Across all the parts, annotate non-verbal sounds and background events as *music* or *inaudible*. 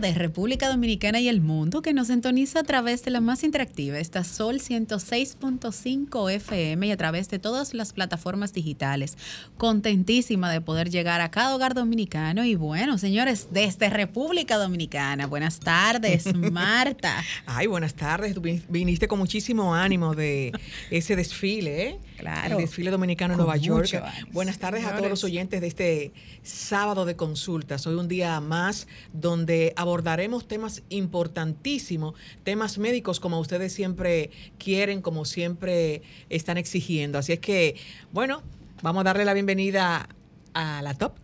Tardes, República Dominicana y el mundo que nos sintoniza a través de la más interactiva, esta Sol 106.5 FM y a través de todas las plataformas digitales. Contentísima de poder llegar a cada hogar dominicano y bueno, señores, desde República Dominicana. Buenas tardes, *laughs* Marta. Ay, buenas tardes. Tú viniste con muchísimo ánimo de ese desfile, ¿eh? Claro. El desfile dominicano en Nueva York. Buenas tardes a todos los oyentes de este sábado de consultas. Hoy un día más donde abordaremos temas importantísimos, temas médicos como ustedes siempre quieren, como siempre están exigiendo. Así es que, bueno, vamos a darle la bienvenida a la top.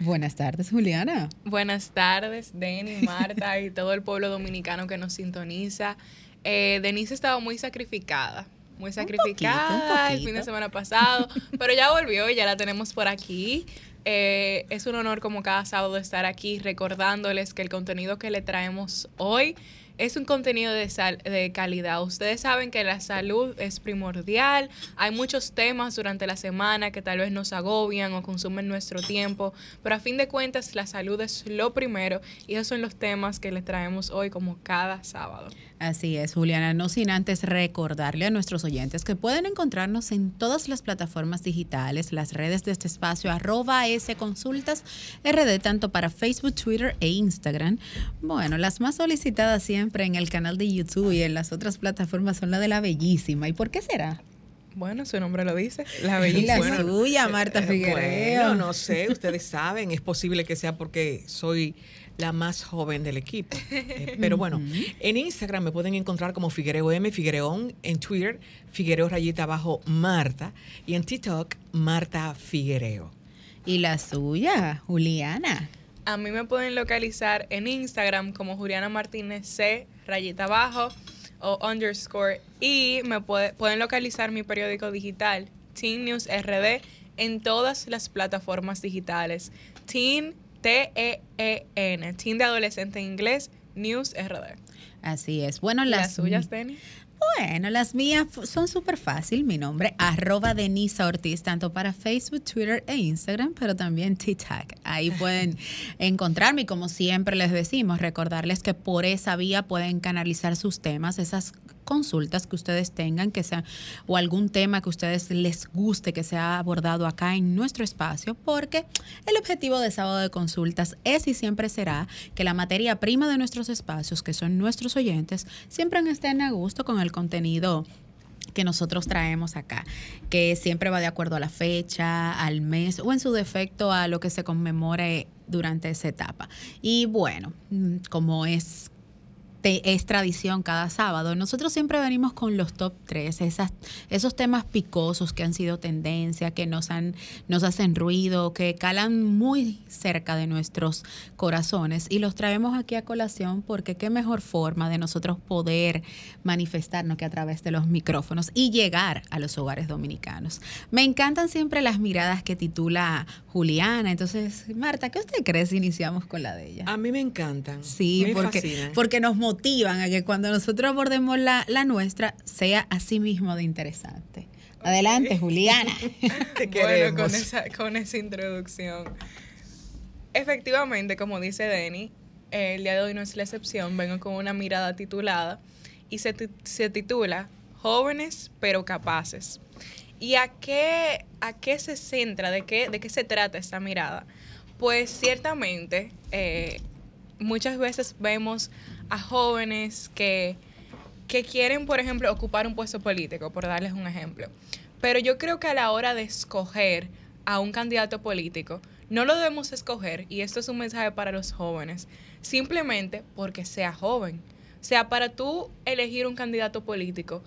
Buenas tardes, Juliana. Buenas tardes, Denny, Marta y todo el pueblo dominicano que nos sintoniza. Eh, Denise estaba muy sacrificada muy sacrificada el fin de semana pasado, pero ya volvió y ya la tenemos por aquí. Eh, es un honor como cada sábado estar aquí recordándoles que el contenido que le traemos hoy es un contenido de, sal, de calidad. Ustedes saben que la salud es primordial. Hay muchos temas durante la semana que tal vez nos agobian o consumen nuestro tiempo, pero a fin de cuentas la salud es lo primero y esos son los temas que les traemos hoy como cada sábado. Así es, Juliana. No sin antes recordarle a nuestros oyentes que pueden encontrarnos en todas las plataformas digitales, las redes de este espacio, arroba S Consultas RD, tanto para Facebook, Twitter e Instagram. Bueno, las más solicitadas siempre en el canal de YouTube y en las otras plataformas son la de la bellísima. ¿Y por qué será? Bueno, su nombre lo dice. La *laughs* bellísima. Y la suya, Marta eh, Figueiredo. Bueno, no sé, ustedes saben, es posible que sea porque soy la más joven del equipo. *laughs* Eh, pero bueno, en Instagram me pueden encontrar como Figuereo M, Figuereón, en Twitter, Figuereo rayita abajo Marta, y en TikTok, Marta Figuereo. ¿Y la suya, Juliana? A mí me pueden localizar en Instagram como Juliana Martínez C, rayita abajo o underscore, y me pueden localizar mi periódico digital, Teen News RD, en todas las plataformas digitales. Teen T-E-E-N, Teen de Adolescente en Inglés, News RD. Así es. Bueno, las, ¿Las suyas, Tenny? Bueno, las mías son súper fácil. Mi nombre, arroba Denisa Ortiz, tanto para Facebook, Twitter e Instagram, pero también TikTok. Ahí *laughs* pueden encontrarme y como siempre les decimos, recordarles que por esa vía pueden canalizar sus temas, esas consultas que ustedes tengan, que sean, o algún tema que ustedes les guste que sea abordado acá en nuestro espacio, porque el objetivo de sábado de consultas es y siempre será que la materia prima de nuestros espacios, que son nuestros oyentes, siempre estén a gusto con el contenido que nosotros traemos acá, que siempre va de acuerdo a la fecha, al mes o en su defecto a lo que se conmemore durante esa etapa. Y bueno, mm, como es es tradición cada sábado. Nosotros siempre venimos con los top 3, esas, esos temas picosos que han sido tendencia, que nos, han, nos hacen ruido, que calan muy cerca de nuestros corazones y los traemos aquí a colación porque qué mejor forma de nosotros poder manifestarnos que a través de los micrófonos y llegar a los hogares dominicanos. Me encantan siempre las miradas que titula Juliana. Entonces, Marta, ¿qué usted cree si iniciamos con la de ella? A mí me encantan. Sí, porque, porque nos motivan a que cuando nosotros abordemos la, nuestra sea así mismo de interesante. Adelante, Juliana. *laughs* bueno, con esa, con esa introducción. Efectivamente, como dice Denny, el día de hoy no es la excepción. Vengo con una mirada titulada y se, se titula Jóvenes pero capaces. ¿Y a qué, a qué se centra? ¿De qué, ¿De qué se trata esta mirada? Pues ciertamente eh, muchas veces vemos a jóvenes que, que quieren, por ejemplo, ocupar un puesto político, por darles un ejemplo. Pero yo creo que a la hora de escoger a un candidato político, no lo debemos escoger, y esto es un mensaje para los jóvenes, simplemente porque sea joven. O sea, para tú elegir un candidato político,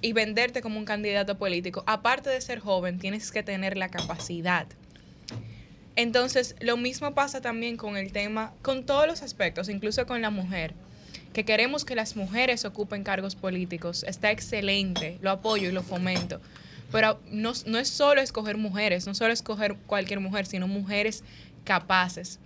y venderte como un candidato político, aparte de ser joven, tienes que tener la capacidad. Entonces, lo mismo pasa también con el tema, con todos los aspectos, incluso con la mujer, que queremos que las mujeres ocupen cargos políticos. Está excelente, lo apoyo y lo fomento. Pero no, es solo escoger mujeres, no solo escoger cualquier mujer, sino mujeres capaces.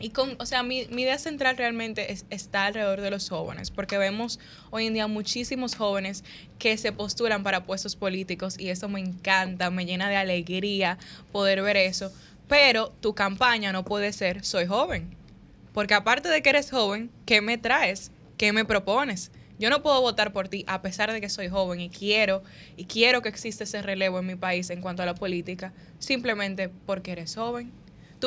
Y con, o sea, mi, idea central realmente es, está alrededor de los jóvenes, porque vemos hoy en día muchísimos jóvenes que se postulan para puestos políticos y eso me encanta, me llena de alegría poder ver eso. Pero tu campaña no puede ser soy joven, porque aparte de que eres joven, ¿qué me traes? ¿Qué me propones? Yo no puedo votar por ti a pesar de que soy joven y quiero y quiero que exista ese relevo en mi país en cuanto a la política, simplemente porque eres joven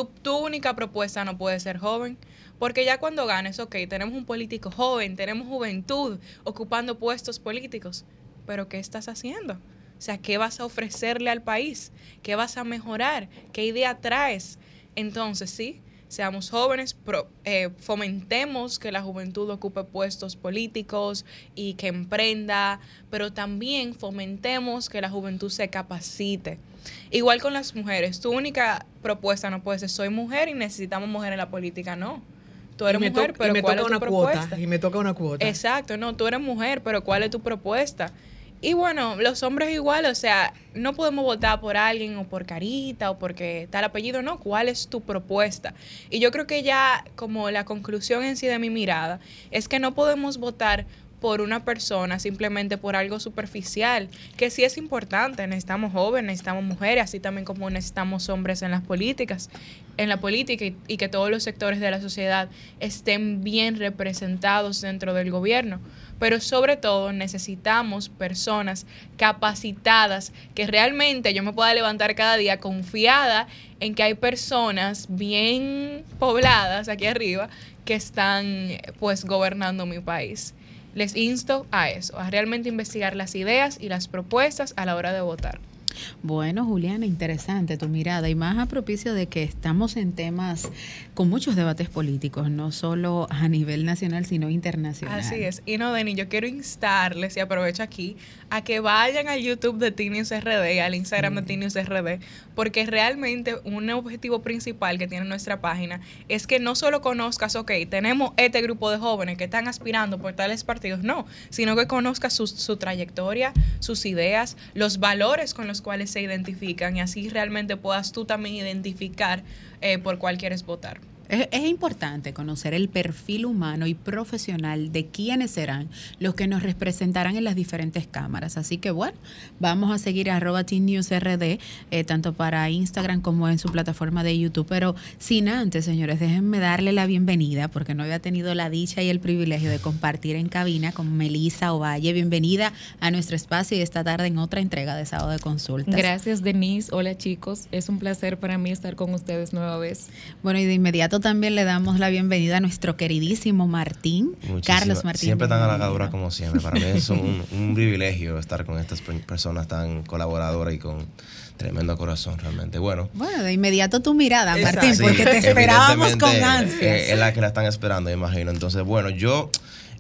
tu, única propuesta no puede ser joven, porque ya cuando ganes, ok, tenemos un político joven, tenemos juventud ocupando puestos políticos, pero ¿qué estás haciendo? O sea, ¿qué vas a ofrecerle al país? ¿Qué vas a mejorar? ¿Qué idea traes? Entonces, sí, seamos jóvenes, eh, fomentemos que la juventud ocupe puestos políticos y que emprenda, pero también fomentemos que la juventud se capacite. Igual con las mujeres, tu única propuesta no puede ser soy mujer y necesitamos mujer en la política, no. Tú eres mujer, pero ¿cuál es tu propuesta? y me toca una cuota. Exacto, no, tú eres mujer, pero ¿cuál es tu propuesta? Y bueno, los hombres igual, o sea, no podemos votar por alguien o por carita o porque tal apellido, no, ¿cuál es tu propuesta? Y yo creo que ya como la conclusión en sí de mi mirada es que no podemos votar por una persona simplemente por algo superficial, que sí es importante, necesitamos jóvenes, necesitamos mujeres, así también como necesitamos hombres en las políticas, en la política y, que todos los sectores de la sociedad estén bien representados dentro del gobierno pero sobre todo necesitamos personas capacitadas que realmente yo me pueda levantar cada día confiada en que hay personas bien pobladas aquí arriba que están pues gobernando mi país. Les insto a eso, a realmente investigar las ideas y las propuestas a la hora de votar. Bueno, Juliana, interesante tu mirada y más a propicio de que estamos en temas con muchos debates políticos, no solo a nivel nacional, sino internacional. Así es. Y no, Deni, yo quiero instarles y aprovecho aquí a que vayan al YouTube de Tinius RD, al Instagram de mm. Tinius RD, porque realmente un objetivo principal que tiene nuestra página es que no solo conozcas, ok, tenemos este grupo de jóvenes que están aspirando por tales partidos, no, sino que conozcas su, su trayectoria, sus ideas, los valores con los cuales se identifican y así realmente puedas tú también identificar eh, por cuál quieres votar. Es, importante conocer el perfil humano y profesional de quiénes serán los que nos representarán en las diferentes cámaras. Así que bueno, vamos a seguir a arroba RD, eh, tanto para Instagram como en su plataforma de YouTube. Pero sin antes, señores, déjenme darle la bienvenida, porque no había tenido la dicha y el privilegio de compartir en cabina con Melisa Ovalle. Bienvenida a nuestro espacio y esta tarde en otra entrega de Sábado de Consultas. Gracias, Denise. Hola, chicos. Es un placer para mí estar con ustedes nueva vez. Bueno, y de inmediato también le damos la bienvenida a nuestro queridísimo Martín, Carlos Martín. Siempre tan halagadora como siempre. Para mí es un, privilegio estar con estas personas tan colaboradoras y con tremendo corazón realmente. Bueno. Bueno, de inmediato tu mirada, Martín, porque te esperábamos con ansias. Es la que la están esperando, imagino. Entonces, bueno, yo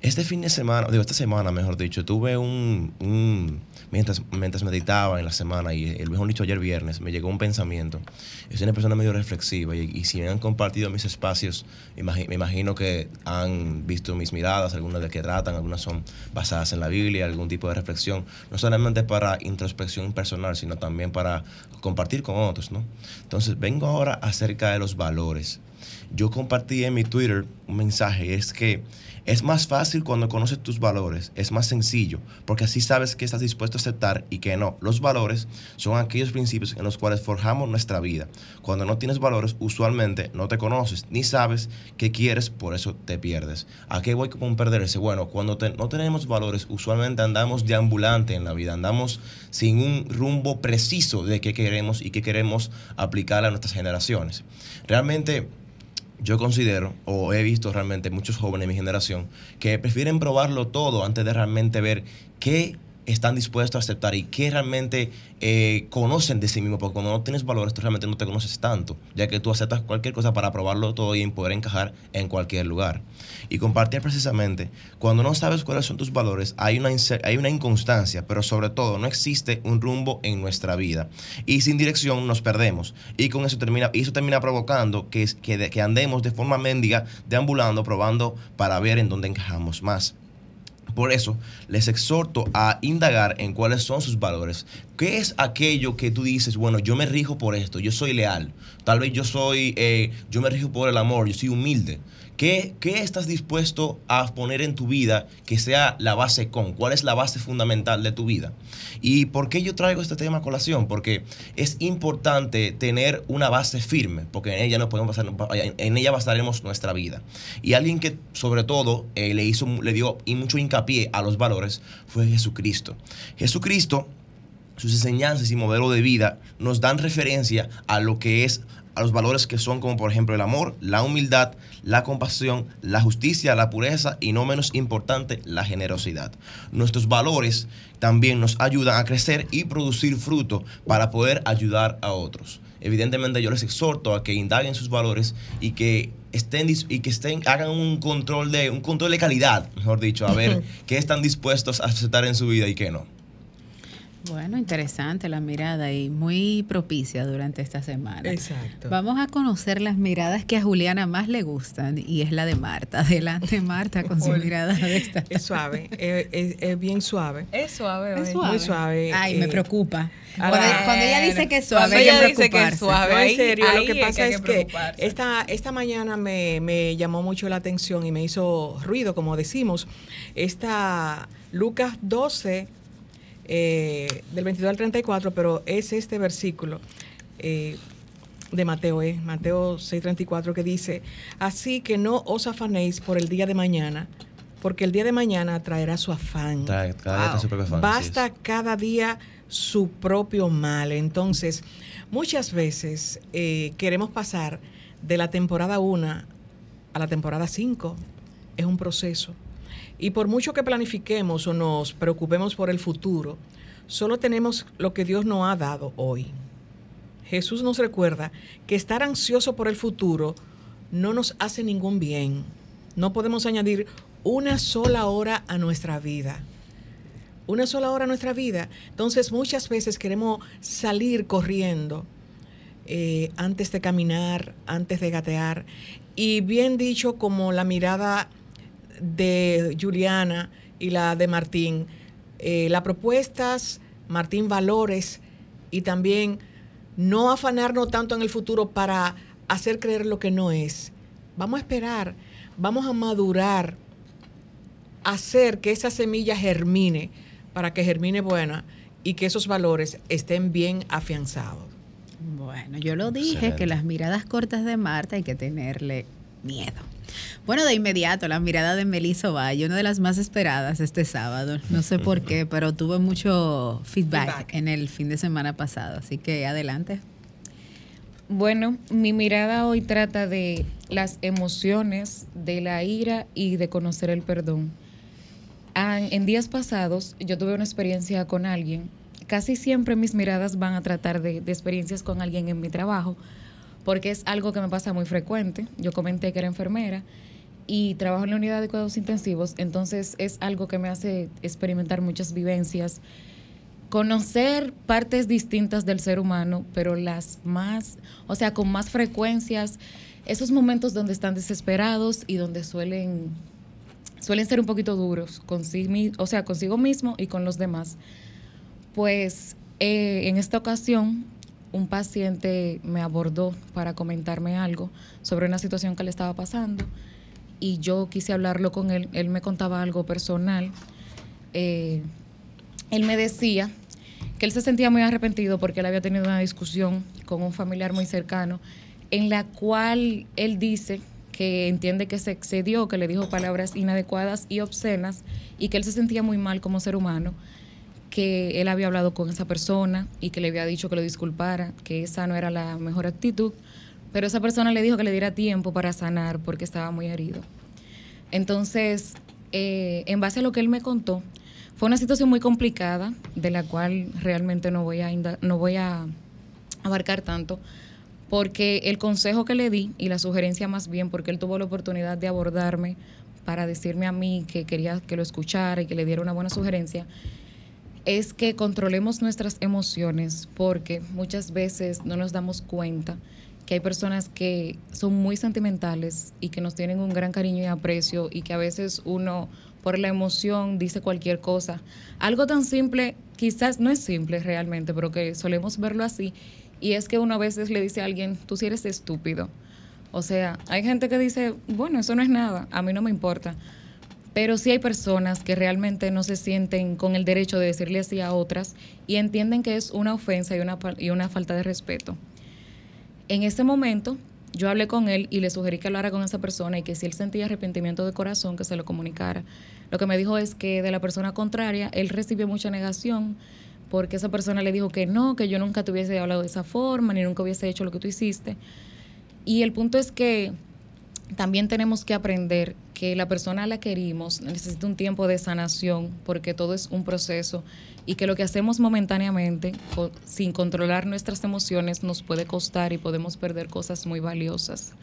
este fin de semana, digo, esta semana, mejor dicho, tuve un mientras, mientras meditaba en la semana y el mejor dicho ayer viernes, me llegó un pensamiento. Yo soy una persona medio reflexiva y, si me han compartido mis espacios, me imagino que han visto mis miradas, algunas de que tratan, algunas son basadas en la Biblia, algún tipo de reflexión, no solamente para introspección personal, sino también para compartir con otros, ¿no? Entonces, vengo ahora acerca de los valores. Yo compartí en mi Twitter un mensaje, es que es más fácil cuando conoces tus valores, es más sencillo, porque así sabes que estás dispuesto a aceptar y que no. Los valores son aquellos principios en los cuales forjamos nuestra vida. Cuando no tienes valores, usualmente no te conoces ni sabes qué quieres, por eso te pierdes. ¿A qué voy con perderse? Bueno, cuando no tenemos valores, usualmente andamos deambulante en la vida, andamos sin un rumbo preciso de qué queremos y qué queremos aplicar a nuestras generaciones. Realmente yo considero, o he visto realmente muchos jóvenes de mi generación, que prefieren probarlo todo antes de realmente ver qué están dispuestos a aceptar y qué realmente eh, conocen de sí mismos, porque cuando no tienes valores, tú realmente no te conoces tanto, ya que tú aceptas cualquier cosa para probarlo todo y poder encajar en cualquier lugar. Y compartir precisamente, cuando no sabes cuáles son tus valores, hay una, hay una inconstancia, pero sobre todo no existe un rumbo en nuestra vida. Y sin dirección nos perdemos. Y con eso termina, eso termina provocando que, que, que andemos de forma mendiga, deambulando, probando para ver en dónde encajamos más. Por eso les exhorto a indagar en cuáles son sus valores. ¿Qué es aquello que tú dices, bueno, yo me rijo por esto, yo soy leal, tal vez yo soy, eh, yo me rijo por el amor, yo soy humilde? ¿Qué, estás dispuesto a poner en tu vida que sea la base con? ¿Cuál es la base fundamental de tu vida? ¿Y por qué yo traigo este tema a colación? Porque es importante tener una base firme, porque en ella, no podemos pasar, en ella basaremos nuestra vida. Y alguien que sobre todo eh, le, hizo, le dio mucho hincapié a los valores fue Jesucristo. Jesucristo sus enseñanzas y modelo de vida nos dan referencia a lo que es a los valores que son como por ejemplo el amor, la humildad, la compasión, la justicia, la pureza y no menos importante, la generosidad. Nuestros valores también nos ayudan a crecer y producir fruto para poder ayudar a otros. Evidentemente yo les exhorto a que indaguen sus valores y que estén y que estén hagan un control de un control de calidad, mejor dicho, a ver *laughs* qué están dispuestos a aceptar en su vida y qué no. Bueno, interesante la mirada y muy propicia durante esta semana. Exacto. Vamos a conocer las miradas que a Juliana más le gustan y es la de Marta. Adelante, Marta, con su mirada de esta. Es suave, es, bien suave. Es suave, es suave. Muy suave. Ay, me eh, preocupa. Cuando, ella dice que es suave, ella dice que es suave, en serio, lo que pasa es que, esta, esta mañana me, me llamó mucho la atención y me hizo ruido, como decimos. Esta Lucas 12 eh, del 22 al 34, pero es este versículo eh, de Mateo, eh, Mateo 6:34, que dice, así que no os afanéis por el día de mañana, porque el día de mañana traerá su afán. Basta cada día su propio mal. Entonces, muchas veces queremos pasar de la temporada 1 a la temporada 5. Es un proceso. Y por mucho que planifiquemos o nos preocupemos por el futuro, solo tenemos lo que Dios nos ha dado hoy. Jesús nos recuerda que estar ansioso por el futuro no nos hace ningún bien. No podemos añadir una sola hora a nuestra vida. Una sola hora a nuestra vida. Entonces muchas veces queremos salir corriendo eh, antes de caminar, antes de gatear. Y bien dicho, como la mirada de Juliana y la de Martín, eh, las propuestas, Martín, valores y también no afanarnos tanto en el futuro para hacer creer lo que no es. Vamos a esperar, vamos a madurar, hacer que esa semilla germine para que germine buena y que esos valores estén bien afianzados. Bueno, yo lo dije, que las miradas cortas de Marta hay que tenerle miedo. Bueno, de inmediato, la mirada de Melissa Valle, una de las más esperadas este sábado. No sé por qué, pero tuve mucho feedback, en el fin de semana pasado. Así que adelante. Bueno, mi mirada hoy trata de las emociones, de la ira y de conocer el perdón. En días pasados yo tuve una experiencia con alguien. Casi siempre mis miradas van a tratar de, de experiencias con alguien en mi trabajo, porque es algo que me pasa muy frecuente. Yo comenté que era enfermera y trabajo en la unidad de cuidados intensivos, entonces es algo que me hace experimentar muchas vivencias, conocer partes distintas del ser humano, pero las más, o sea, con más frecuencias, esos momentos donde están desesperados y donde suelen suelen ser un poquito duros consigo, o sea, consigo mismo y con los demás. Pues eh, en esta ocasión un paciente me abordó para comentarme algo sobre una situación que le estaba pasando y yo quise hablarlo con él. Él me contaba algo personal. Eh, él me decía que él se sentía muy arrepentido porque él había tenido una discusión con un familiar muy cercano en la cual él dice que entiende que se excedió, que le dijo palabras inadecuadas y obscenas y que él se sentía muy mal como ser humano, que él había hablado con esa persona y que le había dicho que lo disculpara, que esa no era la mejor actitud pero esa persona le dijo que le diera tiempo para sanar porque estaba muy herido. Entonces, eh, en base a lo que él me contó, Fue una situación muy complicada, de la cual realmente no voy a, no voy a abarcar tanto, porque el consejo que le di y la sugerencia más bien, porque él tuvo la oportunidad de abordarme para decirme a mí que quería que lo escuchara y que le diera una buena sugerencia, es que controlemos nuestras emociones, porque muchas veces no nos damos cuenta que hay personas que son muy sentimentales y que nos tienen un gran cariño y aprecio y que a veces uno por la emoción dice cualquier cosa. Algo tan simple, quizás no es simple realmente, pero que solemos verlo así, y es que uno a veces le dice a alguien, tú sí eres estúpido. O sea, hay gente que dice, bueno, eso no es nada, a mí no me importa. Pero sí hay personas que realmente no se sienten con el derecho de decirle así a otras y entienden que es una ofensa y una, y una falta de respeto. En ese momento, yo hablé con él y le sugerí que hablara con esa persona y que si él sentía arrepentimiento de corazón, que se lo comunicara. Lo que me dijo es que de la persona contraria, él recibió mucha negación porque esa persona le dijo que no, que yo nunca te hubiese hablado de esa forma, ni nunca hubiese hecho lo que tú hiciste. Y el punto es que también tenemos que aprender que la persona la que necesita un tiempo de sanación, porque todo es un proceso y que lo que hacemos momentáneamente, sin controlar nuestras emociones, nos puede costar y podemos perder cosas muy valiosas.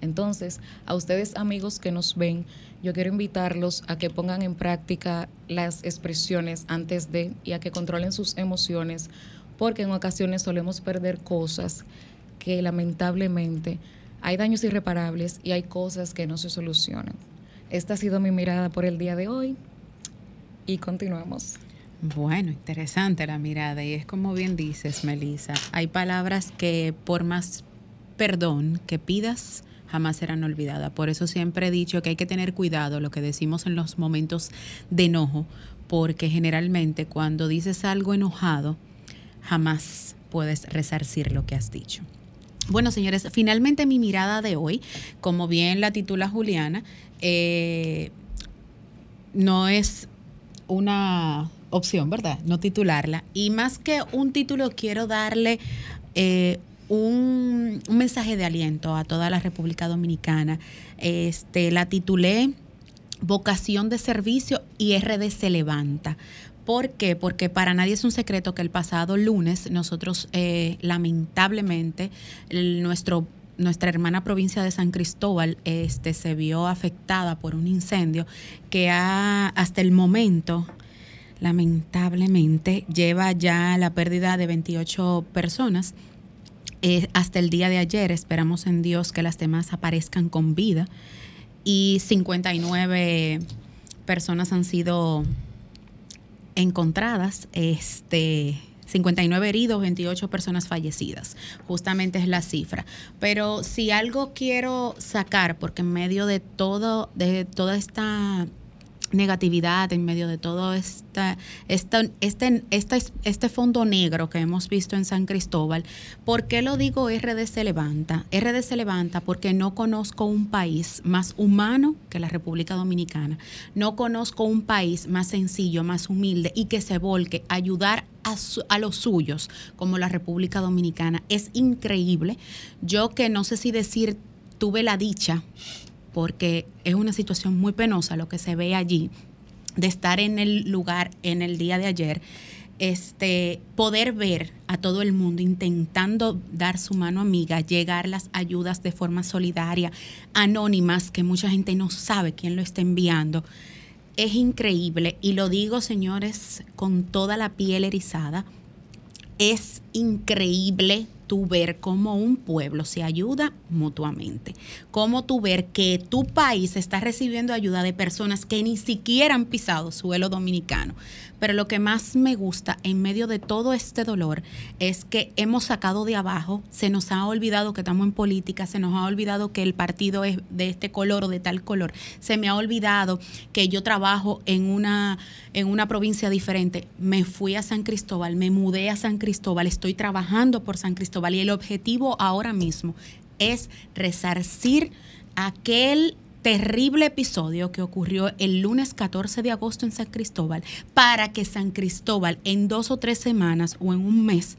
Entonces, a ustedes amigos que nos ven, yo quiero invitarlos a que pongan en práctica las expresiones antes de y a que controlen sus emociones, porque en ocasiones solemos perder cosas que lamentablemente hay daños irreparables y hay cosas que no se solucionan. Esta ha sido mi mirada por el día de hoy y continuamos. Bueno, interesante la mirada y es como bien dices, Melissa, hay palabras que por más perdón que pidas, jamás serán olvidadas. Por eso siempre he dicho que hay que tener cuidado lo que decimos en los momentos de enojo, porque generalmente cuando dices algo enojado, jamás puedes resarcir lo que has dicho. Bueno, señores, finalmente mi mirada de hoy, como bien la titula Juliana, eh, no es una opción, ¿verdad? No titularla. Y más que un título, quiero darle eh, un, mensaje de aliento a toda la República Dominicana. Este, la titulé Vocación de Servicio y RD se levanta. ¿Por qué? Porque para nadie es un secreto que el pasado lunes nosotros eh, lamentablemente nuestro nuestra hermana provincia de San Cristóbal este, se vio afectada por un incendio que ha, hasta el momento lamentablemente lleva ya la pérdida de 28 personas eh, hasta el día de ayer esperamos en Dios que las demás aparezcan con vida y 59 personas han sido encontradas, este 59 heridos, 28 personas fallecidas. Justamente es la cifra. Pero si algo quiero sacar, porque en medio de todo, de toda esta negatividad en medio de todo esta, este, este, este fondo negro que hemos visto en San Cristóbal. ¿Por qué lo digo RD se levanta? RD se levanta porque no conozco un país más humano que la República Dominicana. No conozco un país más sencillo, más humilde y que se volque a ayudar a, a, los suyos como la República Dominicana. Es increíble. Yo que no sé si decir tuve la dicha porque es una situación muy penosa lo que se ve allí, de estar en el lugar en el día de ayer, este, poder ver a todo el mundo intentando dar su mano amiga, llegar las ayudas de forma solidaria, anónimas, que mucha gente no sabe quién lo está enviando. Es increíble y lo digo, señores, con toda la piel erizada. Es increíble tú ver cómo un pueblo se ayuda mutuamente, cómo tú ver que tu país está recibiendo ayuda de personas que ni siquiera han pisado suelo dominicano. Pero lo que más me gusta en medio de todo este dolor es que hemos sacado de abajo, se nos ha olvidado que estamos en política, se nos ha olvidado que el partido es de este color o de tal color, se me ha olvidado que yo trabajo en una, en una provincia diferente. Me fui a San Cristóbal, me mudé a San Cristóbal, estoy trabajando por San Cristóbal y el objetivo ahora mismo es resarcir aquel terrible episodio que ocurrió el lunes 14 de agosto en San Cristóbal para que San Cristóbal en dos o tres semanas o en un mes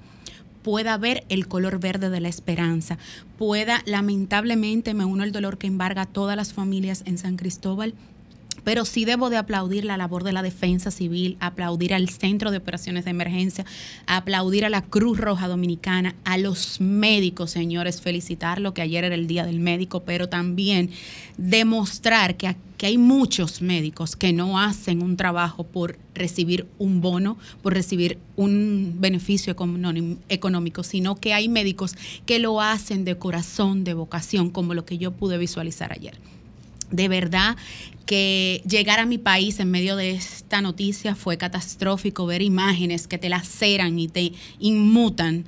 pueda ver el color verde de la esperanza, pueda, lamentablemente me uno el dolor que embarga a todas las familias en San Cristóbal, pero sí debo de aplaudir la labor de la defensa civil, aplaudir al Centro de Operaciones de Emergencia, aplaudir a la Cruz Roja Dominicana, a los médicos, señores, felicitarlo que ayer era el Día del Médico, pero también demostrar que, que hay muchos médicos que no hacen un trabajo por recibir un bono, por recibir un beneficio económico, sino que hay médicos que lo hacen de corazón, de vocación, como lo que yo pude visualizar ayer de verdad que llegar a mi país en medio de esta noticia fue catastrófico, ver imágenes que te laceran y te inmutan.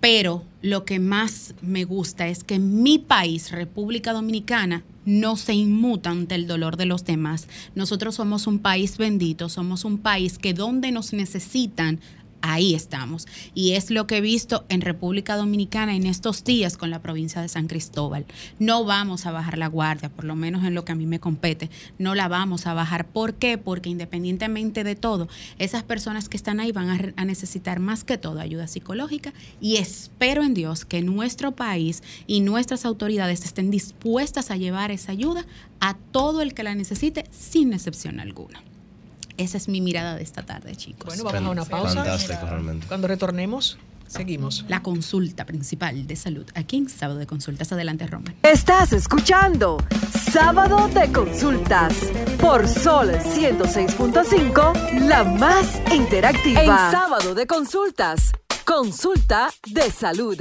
Pero lo que más me gusta es que mi país, República Dominicana, no se inmuta ante el dolor de los demás. Nosotros somos un país bendito, somos un país que donde nos necesitan, ahí estamos. Y es lo que he visto en República Dominicana en estos días con la provincia de San Cristóbal. No vamos a bajar la guardia, por lo menos en lo que a mí me compete. No la vamos a bajar. ¿Por qué? Porque independientemente de todo, esas personas que están ahí van a, necesitar más que todo ayuda psicológica y espero en Dios que nuestro país y nuestras autoridades estén dispuestas a llevar esa ayuda a todo el que la necesite sin excepción alguna. Esa es mi mirada de esta tarde, chicos. Bueno, vamos a una pausa. Fantástico, realmente. Cuando retornemos, seguimos. La consulta principal de salud aquí en Sábado de Consultas. Adelante, Roma. Estás escuchando Sábado de Consultas por Sol 106.5, la más interactiva. En Sábado de Consultas, consulta de salud.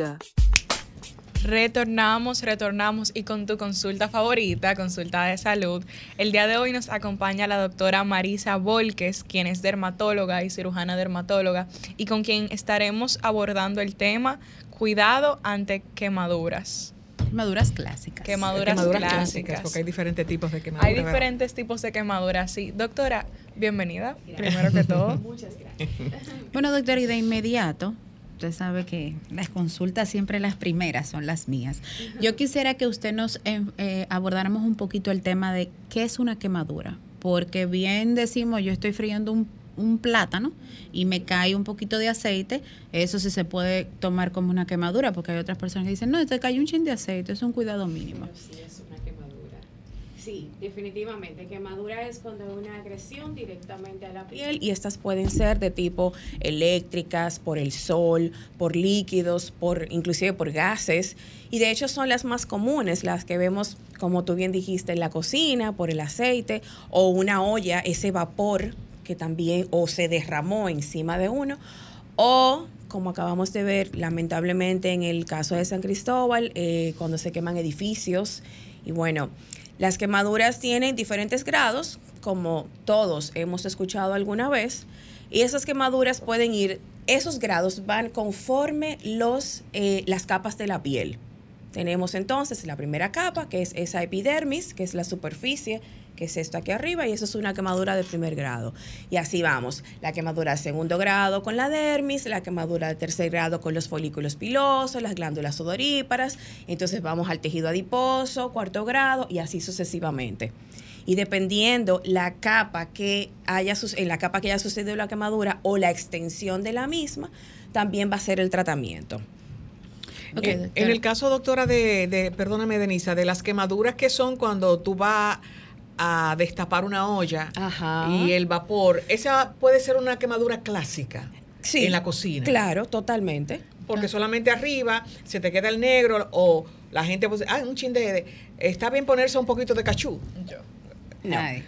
Retornamos, retornamos y con tu consulta favorita, consulta de salud. El día de hoy nos acompaña la doctora Marisa Volques, quien es dermatóloga y cirujana dermatóloga, y con quien estaremos abordando el tema cuidado ante quemaduras. Quemaduras clásicas. Quemaduras, clásicas. Porque hay diferentes tipos de quemaduras. Hay diferentes tipos de quemaduras, sí. Doctora, bienvenida, primero que todo. *laughs* Muchas gracias. *laughs* Bueno, doctora, y de inmediato, Usted sabe que las consultas siempre las primeras son las mías. Yo quisiera que usted nos eh, eh, abordáramos un poquito el tema de qué es una quemadura, porque bien decimos, yo estoy friendo un, un plátano y me cae un poquito de aceite, eso sí se puede tomar como una quemadura, porque hay otras personas que dicen, no, te cayó un chin de aceite, es un cuidado mínimo. Sí, definitivamente. Quemadura es cuando hay una agresión directamente a la piel y estas pueden ser de tipo eléctricas, por el sol, por líquidos, por inclusive por gases. Y de hecho son las más comunes, las que vemos, como tú bien dijiste, en la cocina, por el aceite o una olla, ese vapor que también o se derramó encima de uno o como acabamos de ver, lamentablemente en el caso de San Cristóbal, eh, cuando se queman edificios. Y bueno, las quemaduras tienen diferentes grados, como todos hemos escuchado alguna vez, y esas quemaduras pueden ir, esos grados van conforme los, eh, las capas de la piel. Tenemos entonces la primera capa, que es esa epidermis, que es la superficie que es esto aquí arriba, y eso es una quemadura de primer grado. Y así vamos, la quemadura de segundo grado con la dermis, la quemadura de tercer grado con los folículos pilosos, las glándulas odoríparas, entonces vamos al tejido adiposo, cuarto grado, y así sucesivamente. Y dependiendo la capa que haya, en la capa que haya sucedido la quemadura o la extensión de la misma, también va a ser el tratamiento. en, el caso, doctora, de, de, perdóname, Denisa, de las quemaduras que son cuando tú vas a destapar una olla y el vapor, esa puede ser una quemadura clásica en la cocina. Claro, totalmente. Porque solamente arriba se te queda el negro o la gente pues, ah, un chin de, está bien ponerse un poquito de cachú.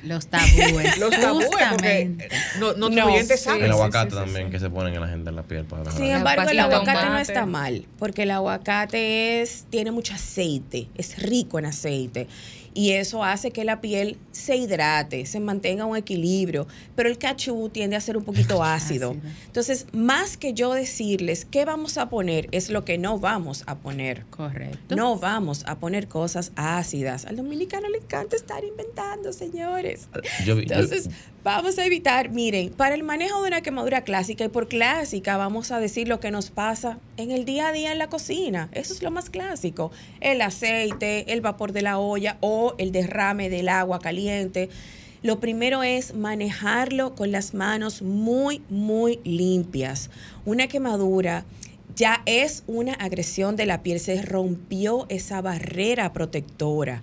los tabúes. *laughs* los tabúes, porque no, no, no El aguacate también que se ponen en la gente en la piel para Sin embargo, el aguacate no está mal, porque el aguacate es, tiene mucho aceite, es rico en aceite y eso hace que la piel se hidrate, se mantenga un equilibrio, pero el cachú tiende a ser un poquito *laughs* ácido. Entonces, más que yo decirles qué vamos a poner, es lo que no vamos a poner. Correcto. No vamos a poner cosas ácidas. Al dominicano le encanta estar inventando, señores. Entonces, vamos a evitar, miren, para el manejo de una quemadura clásica, y por clásica vamos a decir lo que nos pasa en el día a día en la cocina. Eso es lo más clásico. El aceite, el vapor de la olla o el derrame del agua caliente. Lo primero es manejarlo con las manos muy, muy limpias. Una quemadura ya es una agresión de la piel, se rompió esa barrera protectora.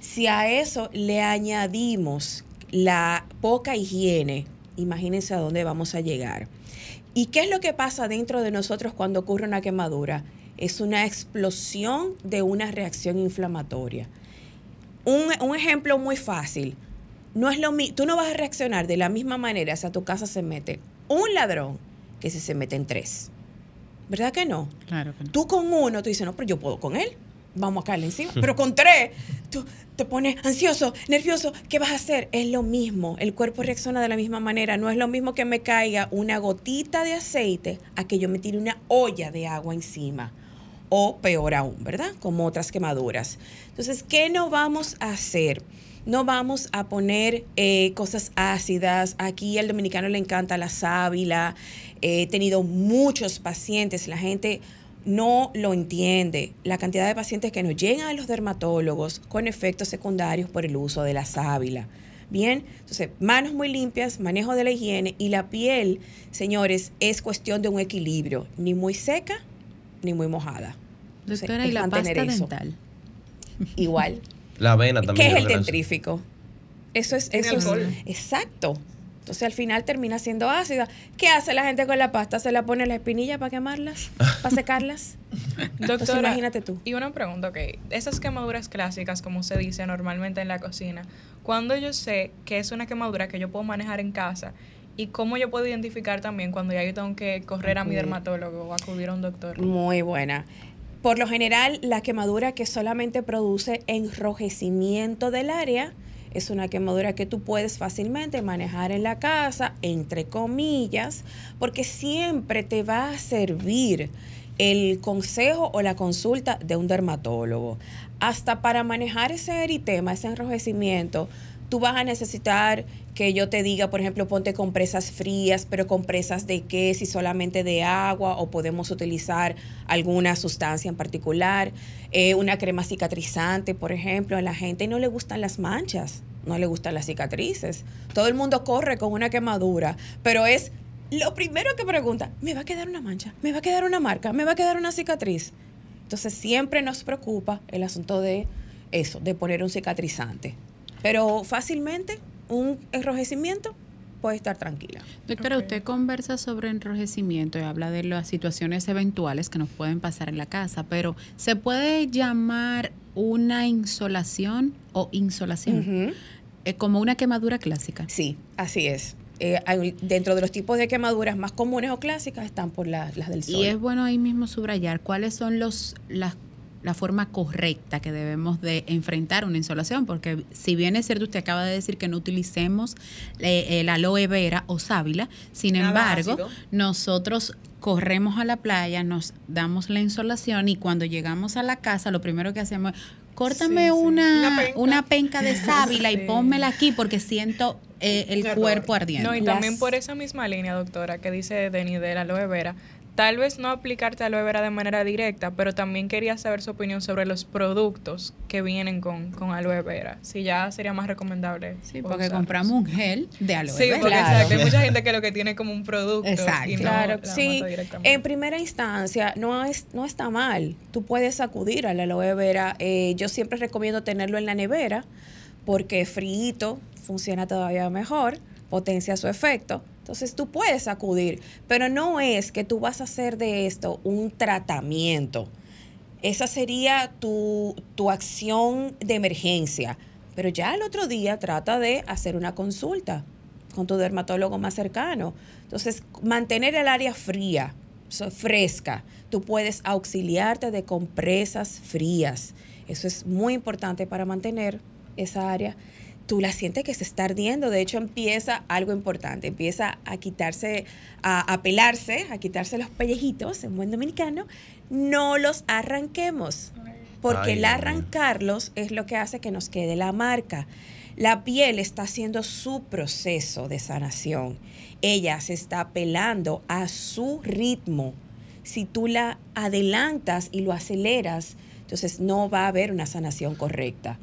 Si a eso le añadimos la poca higiene, imagínense a dónde vamos a llegar. ¿Y qué es lo que pasa dentro de nosotros cuando ocurre una quemadura? Es una explosión de una reacción inflamatoria. Un, ejemplo muy fácil. No es lo tú no vas a reaccionar de la misma manera si a tu casa se mete un ladrón que si se meten tres. ¿Verdad que no? Claro que no. Tú con uno, tú dices, no, pero yo puedo con él. Vamos a caerle encima. *laughs* Pero con tres, tú te pones ansioso, nervioso. ¿Qué vas a hacer? Es lo mismo. El cuerpo reacciona de la misma manera. No es lo mismo que me caiga una gotita de aceite a que yo me tire una olla de agua encima. O peor aún, ¿verdad? Como otras quemaduras. Entonces, ¿qué no vamos a hacer? no vamos a poner eh, cosas ácidas. Aquí al dominicano le encanta la sábila. He tenido muchos pacientes, la gente no lo entiende. La cantidad de pacientes que nos llegan a los dermatólogos con efectos secundarios por el uso de la sábila. Bien, entonces, manos muy limpias, manejo de la higiene y la piel, señores, es cuestión de un equilibrio, ni muy seca ni muy mojada. Doctora, ¿y la pasta dental? *laughs* Igual. La avena también. ¿Qué es el dentrífico? Eso es, eso es, exacto. Entonces al final termina siendo ácida. ¿Qué hace la gente con la pasta? ¿Se la pone en la espinilla para quemarlas? *laughs* ¿Para secarlas? Doctora, imagínate tú. Y una pregunta, ok. Esas quemaduras clásicas, como se dice normalmente en la cocina, ¿cuándo yo sé que es una quemadura que yo puedo manejar en casa? ¿Y cómo yo puedo identificar también cuando ya yo tengo que correr a mi dermatólogo o acudir a un doctor? Muy buena. Por lo general, la quemadura que solamente produce enrojecimiento del área es una quemadura que tú puedes fácilmente manejar en la casa, entre comillas, porque siempre te va a servir el consejo o la consulta de un dermatólogo. Hasta para manejar ese eritema, ese enrojecimiento, tú vas a necesitar que yo te diga, por ejemplo, ponte compresas frías, pero compresas de qué, si solamente de agua o podemos utilizar alguna sustancia en particular, eh, una crema cicatrizante, por ejemplo, a la gente no le gustan las manchas, no le gustan las cicatrices. Todo el mundo corre con una quemadura, pero es lo primero que pregunta, ¿me va a quedar una mancha? ¿Me va a quedar una marca? ¿Me va a quedar una cicatriz? Entonces siempre nos preocupa el asunto de eso, de poner un cicatrizante. Pero fácilmente un enrojecimiento puede estar tranquila. Doctora, usted conversa sobre enrojecimiento y habla de las situaciones eventuales que nos pueden pasar en la casa, pero ¿se puede llamar una insolación o insolación eh, como una quemadura clásica? Sí, así es. Eh, dentro de los tipos de quemaduras más comunes o clásicas están por las del sol. Y es bueno ahí mismo subrayar cuáles son los las la forma correcta que debemos de enfrentar una insolación, porque si bien es cierto, usted acaba de decir que no utilicemos eh, el aloe vera o sábila, sin embargo, nosotros corremos a la playa, nos damos la insolación y cuando llegamos a la casa, lo primero que hacemos es córtame Una, una, penca. de *laughs* sábila y pónmela aquí porque siento eh, el cuerpo ardiendo. No, y también por esa misma línea, doctora, que dice Denis de la aloe vera, tal vez no aplicarte aloe vera de manera directa, pero también quería saber su opinión sobre los productos que vienen con, con aloe vera. Si ya sería más recomendable. Sí, porque compramos un gel de aloe vera. Sí, porque exacto, hay mucha gente que lo que tiene como un producto. Exacto. claro, sí. En primera instancia, no, es, no está mal. Tú puedes acudir a la aloe vera. Eh, yo siempre recomiendo tenerlo en la nevera porque frío funciona todavía mejor, potencia su efecto entonces tú puedes acudir, pero no es que tú vas a hacer de esto un tratamiento. Esa sería tu, acción de emergencia. Pero ya el otro día trata de hacer una consulta con tu dermatólogo más cercano. Entonces, mantener el área fría, fresca. Tú puedes auxiliarte de compresas frías. Eso es muy importante para mantener esa área tú la sientes que se está ardiendo. De hecho, empieza algo importante, empieza a quitarse, a, pelarse, a quitarse los pellejitos en buen dominicano. No los arranquemos, porque el arrancarlos es lo que hace que nos quede la marca. La piel está haciendo su proceso de sanación. Ella se está pelando a su ritmo. Si tú la adelantas y lo aceleras, entonces no va a haber una sanación correcta.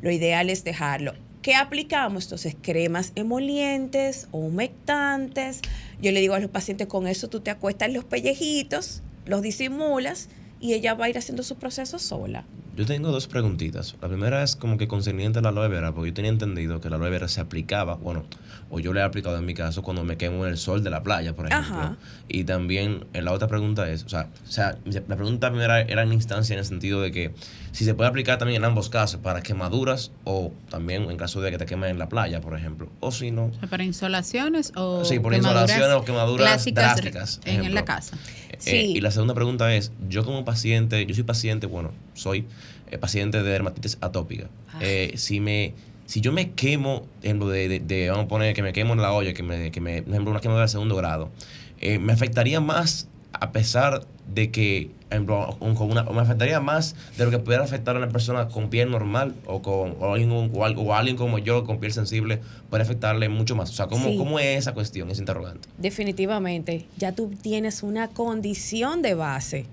Lo ideal es dejarlo. ¿Qué aplicamos? Entonces, cremas emolientes o humectantes. Yo le digo a los pacientes, con eso tú te acuestas en los pellejitos, los disimulas y ella va a ir haciendo su proceso sola. Yo tengo dos preguntitas. La primera es como que concerniente a la aloe vera, porque yo tenía entendido que la aloe vera se aplicaba, bueno, o yo le he aplicado en mi caso cuando me quemo en el sol de la playa, por ejemplo. Y también eh, la otra pregunta es, o sea, o sea, la pregunta primera era en instancia en el sentido de que si se puede aplicar también en ambos casos, para quemaduras o también en caso de que te quemes en la playa, por ejemplo. O si no... ¿Para insolaciones o Sí, por insolaciones o quemaduras drásticas. En, la casa. Eh, sí. y la segunda pregunta es, yo como paciente, yo soy paciente, bueno, soy eh, paciente de dermatitis atópica. Ah. si me si yo me quemo, ejemplo, de, de, vamos a poner que me quemo en la olla, que me, que me ejemplo, una quemadura de segundo grado, eh, me afectaría más a pesar de que, con una, me afectaría más de lo que pudiera afectar a una persona con piel normal o con o alguien, o, alguien como yo con piel sensible, puede afectarle mucho más. O sea, ¿cómo, ¿cómo es esa cuestión, ese interrogante? Definitivamente, ya tú tienes una condición de base.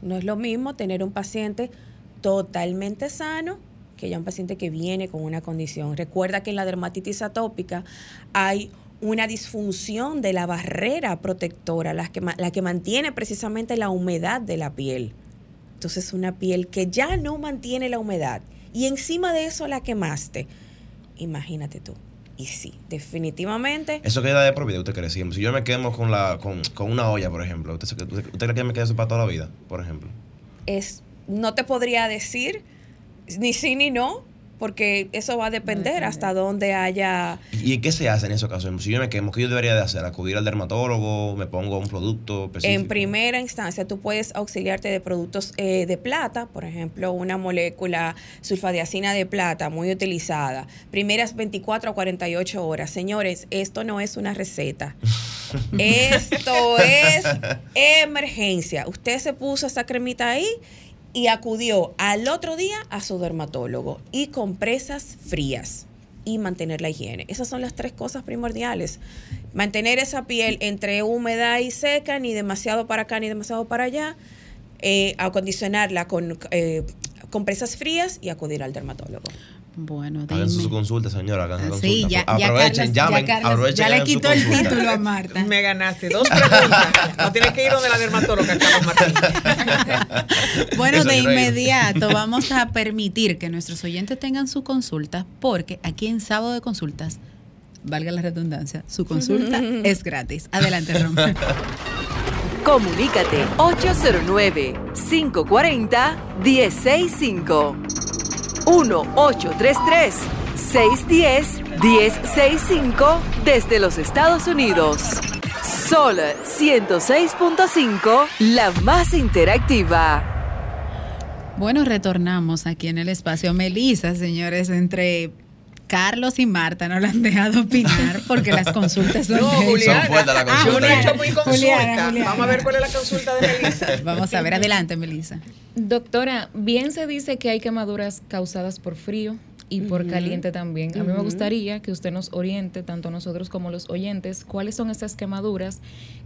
No es lo mismo tener un paciente totalmente sano que ya un paciente que viene con una condición. Recuerda que en la dermatitis atópica hay una disfunción de la barrera protectora, la que, la que mantiene precisamente la humedad de la piel. Entonces una piel que ya no mantiene la humedad y encima de eso la quemaste. Imagínate tú. Y sí, definitivamente. Eso queda de por vida, usted cree. Si yo me quemo con, la, con, una olla, por ejemplo, ¿usted, cree que me queda eso para toda la vida, por ejemplo? Es, no te podría decir, ni sí ni no, porque eso va a depender hasta dónde haya... ¿Y qué se hace en esos casos? Si yo me quemo, ¿qué yo debería de hacer? ¿Acudir al dermatólogo? ¿Me pongo un producto específico? En primera instancia, tú puedes auxiliarte de productos eh, de plata, por ejemplo, una molécula sulfadiacina de plata muy utilizada. Primeras 24 a 48 horas. Señores, esto no es una receta. *laughs* esto es emergencia. Usted se puso esa cremita ahí y acudió al otro día a su dermatólogo y compresas frías y mantener la higiene. Esas son las tres cosas primordiales. Mantener esa piel entre húmeda y seca, ni demasiado para acá ni demasiado para allá. Eh, acondicionarla con eh, compresas frías y acudir al dermatólogo. Bueno, Hagan su consulta, señora. Hagan su sí, consulta. Ya, aprovechen, ya llamen, aprovechen. Ya le quitó el título a Marta. Me ganaste dos preguntas. no tienes que ir donde la dermatóloga, Carlos Martín. *laughs* bueno, de inmediato vamos a permitir que nuestros oyentes tengan su consulta, porque aquí en Sábado de Consultas, valga la redundancia, su consulta *laughs* es gratis. Adelante, Román. *laughs* Comunícate 809 540 1065 1-833-610-1065 desde los Estados Unidos. Sol 106.5, la más interactiva. Bueno, retornamos aquí en el espacio Melisa, señores, entre Carlos y Marta no la han dejado opinar porque las consultas son, no, Juliana, son fuertes la consulta. Ah, hecho muy consulta. Vamos a ver cuál es la consulta de Melissa. *laughs* Vamos a ver, adelante, Melissa. Doctora, bien se dice que hay quemaduras causadas por frío y por caliente también. A mí me gustaría que usted nos oriente, tanto nosotros como los oyentes, cuáles son esas quemaduras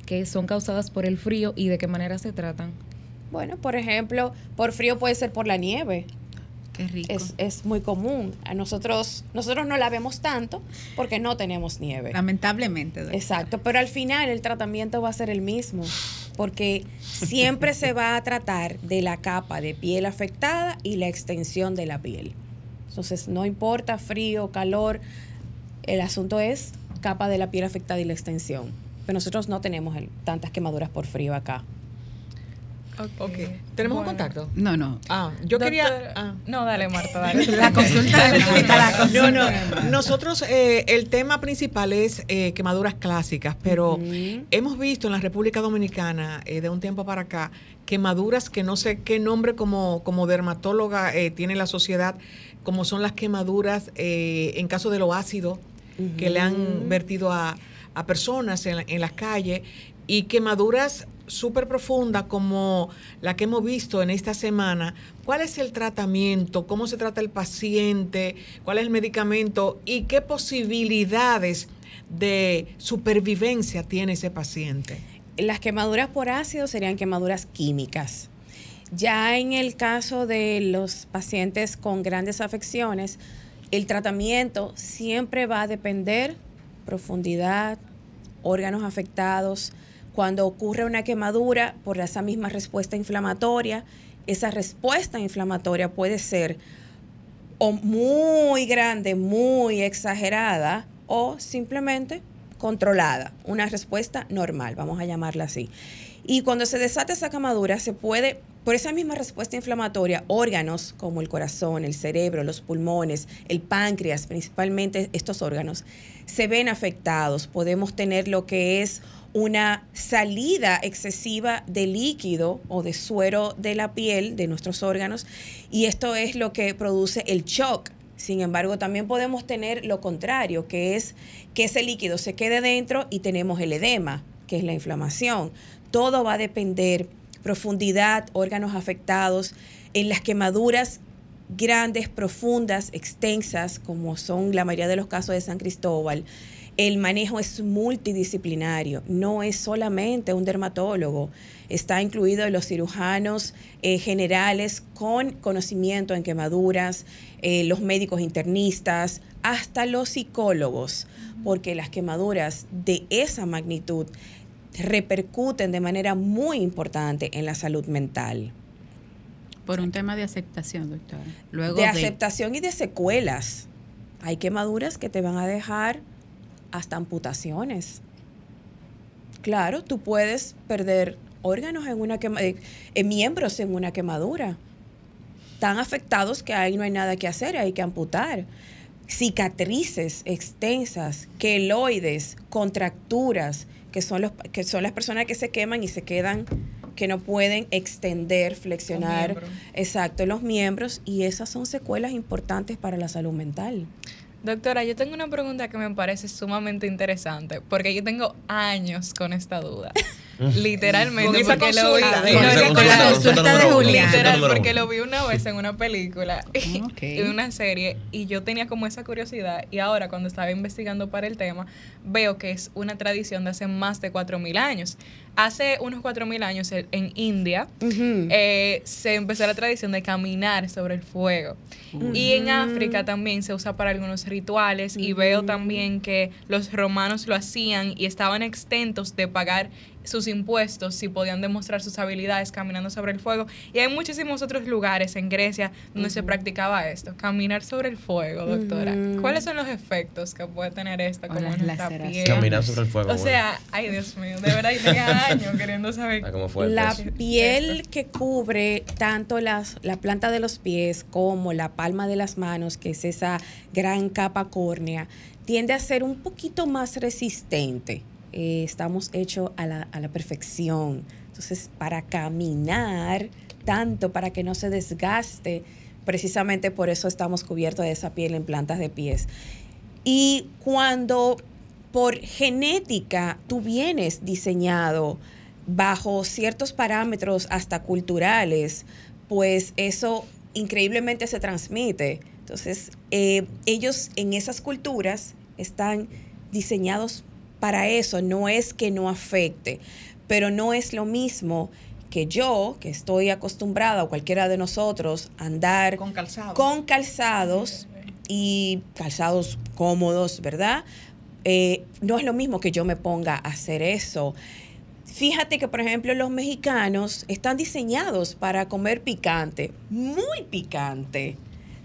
que son causadas por el frío y de qué manera se tratan. Bueno, por ejemplo, por frío puede ser por la nieve. Es, es, muy común. A nosotros, nosotros no la vemos tanto porque no tenemos nieve. Lamentablemente. Exacto, pero al final el tratamiento va a ser el mismo porque siempre se va a tratar de la capa de piel afectada y la extensión de la piel. Entonces, no importa frío, calor, el asunto es capa de la piel afectada y la extensión. Pero nosotros no tenemos tantas quemaduras por frío acá. Okay. ¿Tenemos un contacto? No, no. Ah, yo quería. Ah. No, dale, Marta, dale. *laughs* la consulta de Marta. No, no. Nosotros, eh, el tema principal es eh, quemaduras clásicas, pero hemos visto en la República Dominicana, eh, de un tiempo para acá, quemaduras que no sé qué nombre como, como dermatóloga tiene la sociedad, como son las quemaduras en caso de lo ácido que le han vertido a, a personas en, en las calles y quemaduras súper profunda como la que hemos visto en esta semana, ¿cuál es el tratamiento? ¿Cómo se trata el paciente? ¿Cuál es el medicamento? ¿Y qué posibilidades de supervivencia tiene ese paciente? Las quemaduras por ácido serían quemaduras químicas. Ya en el caso de los pacientes con grandes afecciones, el tratamiento siempre va a depender profundidad, órganos afectados, Cuando ocurre una quemadura por esa misma respuesta inflamatoria, esa respuesta inflamatoria puede ser o muy grande, muy exagerada, o simplemente controlada, una respuesta normal, vamos a llamarla así. Y cuando se desata esa quemadura, se puede, por esa misma respuesta inflamatoria, órganos como el corazón, el cerebro, los pulmones, el páncreas, principalmente estos órganos, se ven afectados. Podemos tener lo que es una salida excesiva de líquido o de suero de la piel de nuestros órganos y esto es lo que produce el shock. Sin embargo, también podemos tener lo contrario, que es que ese líquido se quede dentro y tenemos el edema, que es la inflamación. Todo va a depender, profundidad, órganos afectados, en las quemaduras grandes, profundas, extensas, como son la mayoría de los casos de San Cristóbal, el manejo es multidisciplinario, no es solamente un dermatólogo, está incluido los cirujanos eh, generales con conocimiento en quemaduras, eh, los médicos internistas, hasta los psicólogos, porque las quemaduras de esa magnitud repercuten de manera muy importante en la salud mental. Por un tema de aceptación, doctora. Luego de, aceptación y de secuelas. Hay quemaduras que te van a dejar hasta amputaciones. Claro, tú puedes perder órganos en una quema, eh, miembros en una quemadura. Tan afectados que ahí no hay nada que hacer, hay que amputar cicatrices extensas, queloides, contracturas, que son, los, que son las personas que se queman y se quedan, que no pueden extender, flexionar, exacto, los miembros, y esas son secuelas importantes para la salud mental. Doctora, yo tengo una pregunta que me parece sumamente interesante, porque yo tengo años con esta duda. *laughs* *laughs* Literalmente, porque lo vi. Literal, porque lo vi una vez en una película *laughs* y en una serie y yo tenía como esa curiosidad y ahora cuando estaba investigando para el tema veo que es una tradición de hace más de 4.000 años. Hace unos 4.000 años en India eh, se empezó la tradición de caminar sobre el fuego. Y en África también se usa para algunos rituales y veo también que los romanos lo hacían y estaban exentos de pagar sus impuestos si podían demostrar sus habilidades caminando sobre el fuego. Y hay muchísimos otros lugares en Grecia donde se practicaba esto, caminar sobre el fuego, doctora. ¿Cuáles son los efectos que puede tener esto como en nuestra piel? Caminar sobre el fuego. O sea, ay Dios mío, de verdad, y tenía *laughs* años queriendo saber. Ah, ¿Cómo fue la piel que cubre tanto las, la planta de los pies como la palma de las manos, que es esa gran capa córnea, tiende a ser un poquito más resistente eh, estamos hechos a la, a la perfección. Entonces, para caminar tanto, para que no se desgaste, precisamente por eso estamos cubiertos de esa piel en plantas de pies. Y cuando por genética tú vienes diseñado bajo ciertos parámetros hasta culturales, pues eso increíblemente se transmite. Entonces, eh, ellos en esas culturas están diseñados para eso, no es que no afecte, pero no es lo mismo que yo, que estoy acostumbrada, o cualquiera de nosotros, andar con calzados, con calzados y calzados cómodos, ¿verdad? Eh, no es lo mismo que yo me ponga a hacer eso. Fíjate que, por ejemplo, los mexicanos están diseñados para comer picante, muy picante.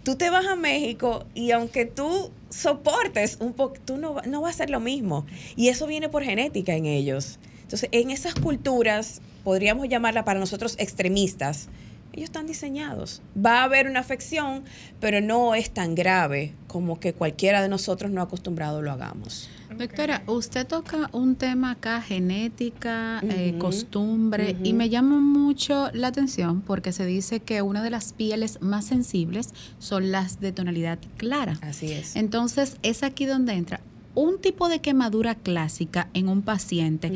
Tú te vas a México y aunque tú soportes un poco, tú no, no va a ser lo mismo. Y eso viene por genética en ellos. Entonces, en esas culturas, podríamos llamarla para nosotros extremistas, ellos están diseñados. Va a haber una afección, pero no es tan grave como que cualquiera de nosotros no acostumbrado lo hagamos. Doctora, usted toca un tema acá, genética, eh, costumbre, y me llama mucho la atención porque se dice que una de las pieles más sensibles son las de tonalidad clara. Así es. Entonces, es aquí donde entra un tipo de quemadura clásica en un paciente.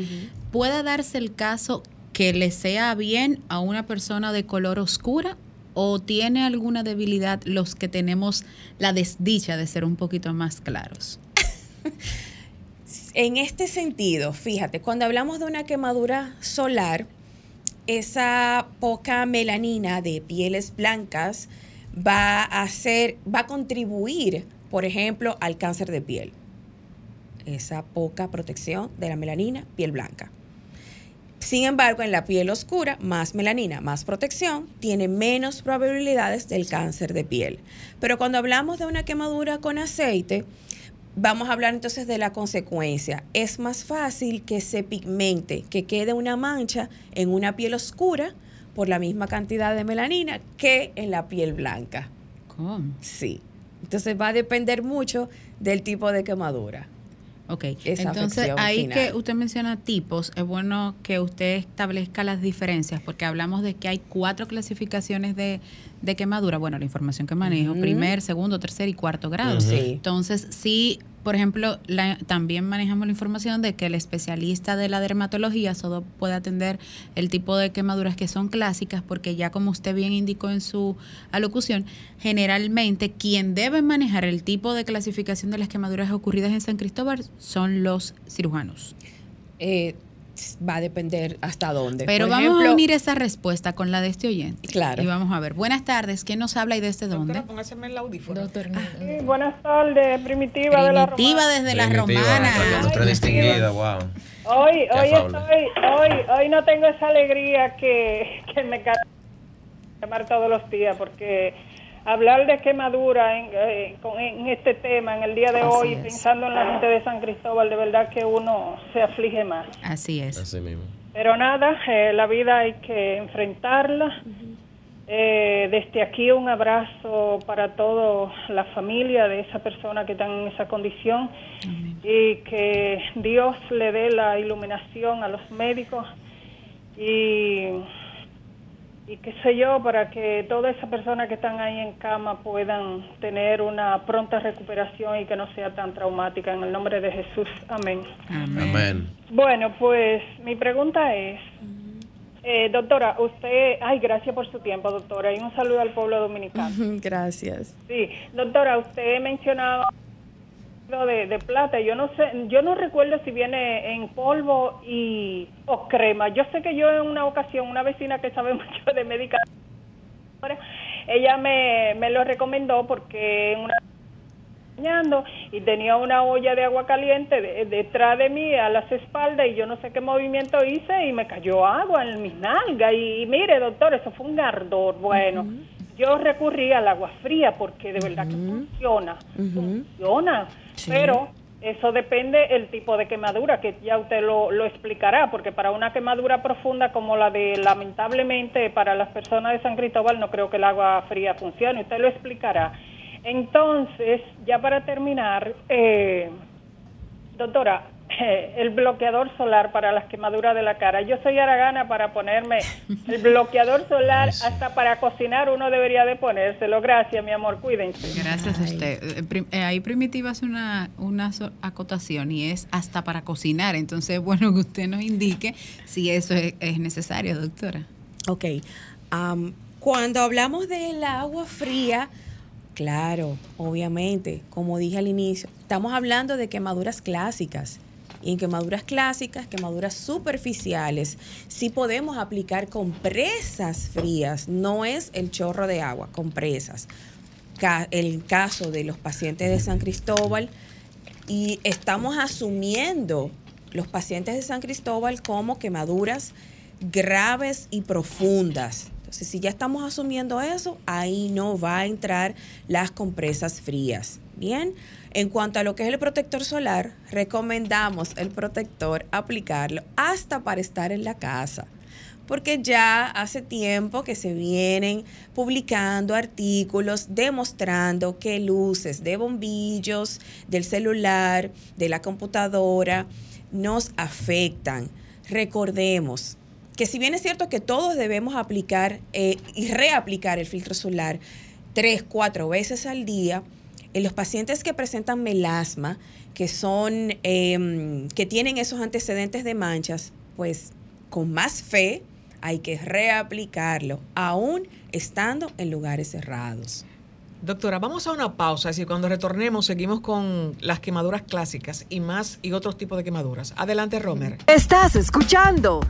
Puede darse el caso que le sea bien a una persona de color oscura o tiene alguna debilidad los que tenemos la desdicha de ser un poquito más claros? en este sentido, fíjate, cuando hablamos de una quemadura solar, esa poca melanina de pieles blancas va a va a contribuir, por ejemplo, al cáncer de piel. Esa poca protección de la melanina, piel blanca. Sin embargo, en la piel oscura, más melanina, más protección, tiene menos probabilidades del cáncer de piel. Pero cuando hablamos de una quemadura con aceite, vamos a hablar entonces de la consecuencia. Es más fácil que se pigmente, que quede una mancha en una piel oscura por la misma cantidad de melanina que en la piel blanca. ¿Cómo? Sí. Entonces va a depender mucho del tipo de quemadura. Ok, entonces ahí que usted menciona tipos, es bueno que usted establezca las diferencias, porque hablamos de que hay cuatro clasificaciones de, quemadura, bueno, la información que manejo, primer, segundo, tercer y cuarto grado. Entonces, sí por ejemplo, también manejamos la información de que el especialista de la dermatología solo puede atender el tipo de quemaduras que son clásicas, porque ya como usted bien indicó en su alocución, generalmente quien debe manejar el tipo de clasificación de las quemaduras ocurridas en San Cristóbal son los cirujanos. Eh, va a depender hasta dónde. Pero vamos a unir esa respuesta con la de este oyente. Claro. Y vamos a ver. Buenas tardes. ¿Quién nos habla y desde dónde? el audífono. sí, buenas tardes, Primitiva, de la Primitiva desde la Romana. Distinguida, wow. Hoy, hoy estoy, hoy, hoy no tengo esa alegría que, que me llamar todos los días porque hablar de quemadura en, eh, en, este tema, en el día de hoy, pensando en la gente de San Cristóbal, de verdad que uno se aflige más. Así es. Así mismo. Pero nada, eh, la vida hay que enfrentarla. Eh, desde aquí un abrazo para toda la familia de esa persona que está en esa condición y que Dios le dé la iluminación a los médicos y y qué sé yo, para que todas esas personas que están ahí en cama puedan tener una pronta recuperación y que no sea tan traumática. En el nombre de Jesús. Amén. Amén. Bueno, pues mi pregunta es, eh, doctora, usted, ay, gracias por su tiempo, doctora, y un saludo al pueblo dominicano. *laughs* gracias. Sí, doctora, usted mencionaba de, de, plata. Yo no sé, yo no recuerdo si viene en polvo y o crema. Yo sé que yo en una ocasión una vecina que sabe *laughs* mucho de medicamentos, ella me, me lo recomendó porque en una y tenía una olla de agua caliente detrás de mí a las espaldas y yo no sé qué movimiento hice y me cayó agua en mis nalgas. Y, mire doctor eso fue un ardor. Bueno yo recurrí al agua fría porque de verdad que funciona funciona pero eso depende el tipo de quemadura, que ya usted lo, lo explicará, porque para una quemadura profunda como la de, lamentablemente, para las personas de San Cristóbal, no creo que el agua fría funcione, usted lo explicará. Entonces, ya para terminar, eh, doctora, el bloqueador solar para las quemaduras de la cara. Yo soy aragana para ponerme el bloqueador solar, hasta para cocinar uno debería de ponérselo. Gracias, mi amor, cuídense. Gracias a usted. Eh, eh, ahí Primitiva hace una, una acotación y es hasta para cocinar. Entonces, *laughs* bueno, que usted nos indique si eso es, necesario, doctora. Ok. cuando hablamos del agua fría, Claro, obviamente, como dije al inicio, estamos hablando de quemaduras clásicas. Y en quemaduras clásicas, quemaduras superficiales, sí podemos aplicar compresas frías, no es el chorro de agua, compresas. El caso de los pacientes de San Cristóbal, y estamos asumiendo los pacientes de San Cristóbal como quemaduras graves y profundas. Entonces, si ya estamos asumiendo eso, ahí no va a entrar las compresas frías. Bien, en cuanto a lo que es el protector solar, recomendamos el protector aplicarlo hasta para estar en la casa porque ya hace tiempo que se vienen publicando artículos demostrando que luces de bombillos, del celular, de la computadora, nos afectan. Recordemos que si bien es cierto que todos debemos aplicar eh, y reaplicar el filtro solar tres, cuatro veces al día, en los pacientes que presentan melasma, que son, em, que tienen esos antecedentes de manchas, pues con más fe hay que reaplicarlo, aún estando en lugares cerrados. Doctora, vamos a una pausa, y cuando retornemos seguimos con las quemaduras clásicas y más y otros tipos de quemaduras. Adelante, Romer. Estás escuchando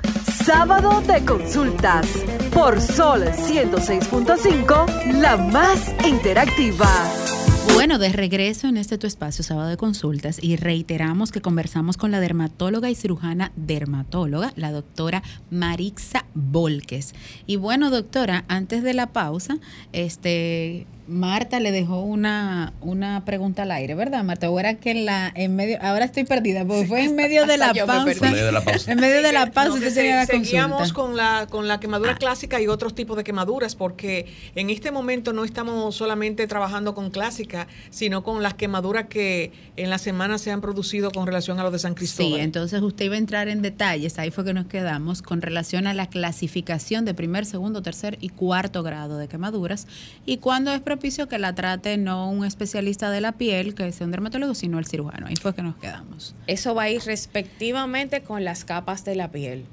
Sábado de Consultas por Sol 106.5, la más interactiva. Bueno, de regreso en este tu espacio sábado de consultas y reiteramos que conversamos con la dermatóloga y cirujana dermatóloga, la doctora Marixa Volques. Y bueno, doctora, antes de la pausa, este Marta le dejó una, una pregunta al aire, ¿verdad, Marta? Ahora que en la en medio, ahora estoy perdida, porque fue en medio de la, pausa, en medio de la pausa. En medio de la pausa, no, seguíamos con la con la quemadura ah. clásica y otros tipos de quemaduras, porque en este momento no estamos solamente trabajando con clásica, sino con las quemaduras que en la semana se han producido con relación a los de San Cristóbal. Sí, entonces usted iba a entrar en detalles, ahí fue que nos quedamos con relación a la clasificación de primer, segundo, tercer y cuarto grado de quemaduras y cuando es que la trate no un especialista de la piel, que sea un dermatólogo, sino el cirujano. Ahí fue que nos quedamos. Eso va a ir respectivamente con las capas de la piel.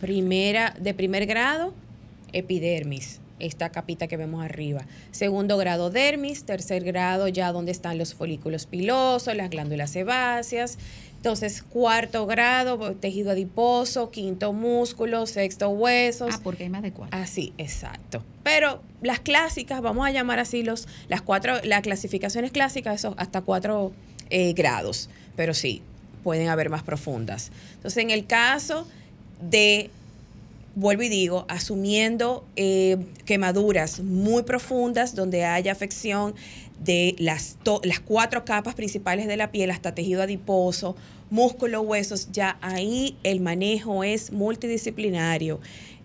Primera, de primer grado, epidermis esta capita que vemos arriba. Segundo grado dermis, tercer grado ya donde están los folículos pilosos, las glándulas sebáceas. Entonces, cuarto grado, tejido adiposo, quinto músculo, sexto huesos. Ah, porque hay más de cuatro. Así, exacto. Pero las clásicas, vamos a llamar así los, las cuatro, las clasificaciones clásicas, eso hasta cuatro eh, grados. Pero sí, pueden haber más profundas. Entonces, en el caso de vuelvo y digo, asumiendo eh, quemaduras muy profundas donde haya afección de las, las cuatro capas principales de la piel hasta tejido adiposo, músculo, huesos, ya ahí el manejo es multidisciplinario.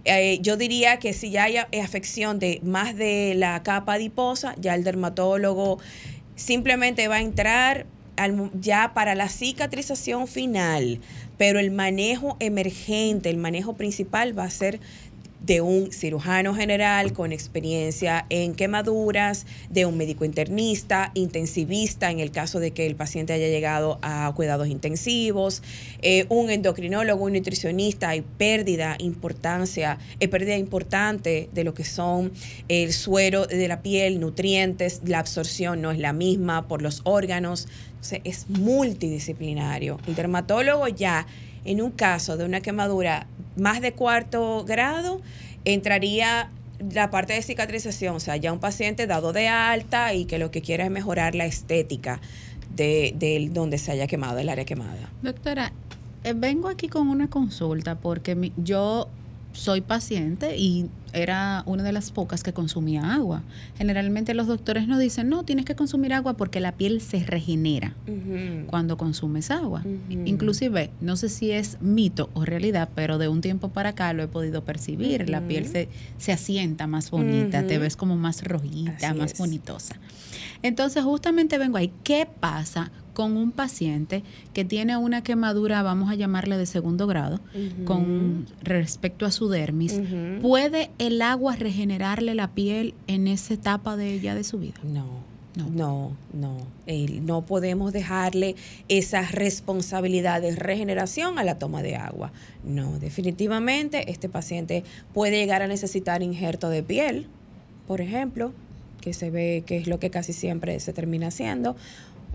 Eh, yo diría que si ya hay afección de más de la capa adiposa, ya el dermatólogo simplemente va a entrar ya para la cicatrización final, pero el manejo emergente, el manejo principal va a ser de un cirujano general con experiencia en quemaduras, de un médico internista, intensivista en el caso de que el paciente haya llegado a cuidados intensivos, eh, un endocrinólogo, un nutricionista, hay pérdida, importancia, eh, pérdida importante de lo que son el suero de la piel, nutrientes, la absorción no es la misma por los órganos, es multidisciplinario. El dermatólogo ya en un caso de una quemadura más de cuarto grado, entraría la parte de cicatrización, o sea, ya un paciente dado de alta y que lo que quiere es mejorar la estética de, donde se haya quemado, el área quemada. Doctora, eh, vengo aquí con una consulta porque yo soy paciente y era una de las pocas que consumía agua. Generalmente los doctores nos dicen, no, tienes que consumir agua porque la piel se regenera cuando consumes agua. Inclusive, no sé si es mito o realidad, pero de un tiempo para acá lo he podido percibir. La piel se, se asienta más bonita, te ves como más rojita, más bonitosa. Entonces, justamente vengo ahí. ¿Qué pasa con un paciente que tiene una quemadura, vamos a llamarle de segundo grado, con respecto a su dermis, ¿puede el agua regenerarle la piel en esa etapa de ella de su vida? No. No, no, no. podemos dejarle esa responsabilidad de regeneración a la toma de agua. No, definitivamente este paciente puede llegar a necesitar injerto de piel, por ejemplo, que se ve que es lo que casi siempre se termina haciendo,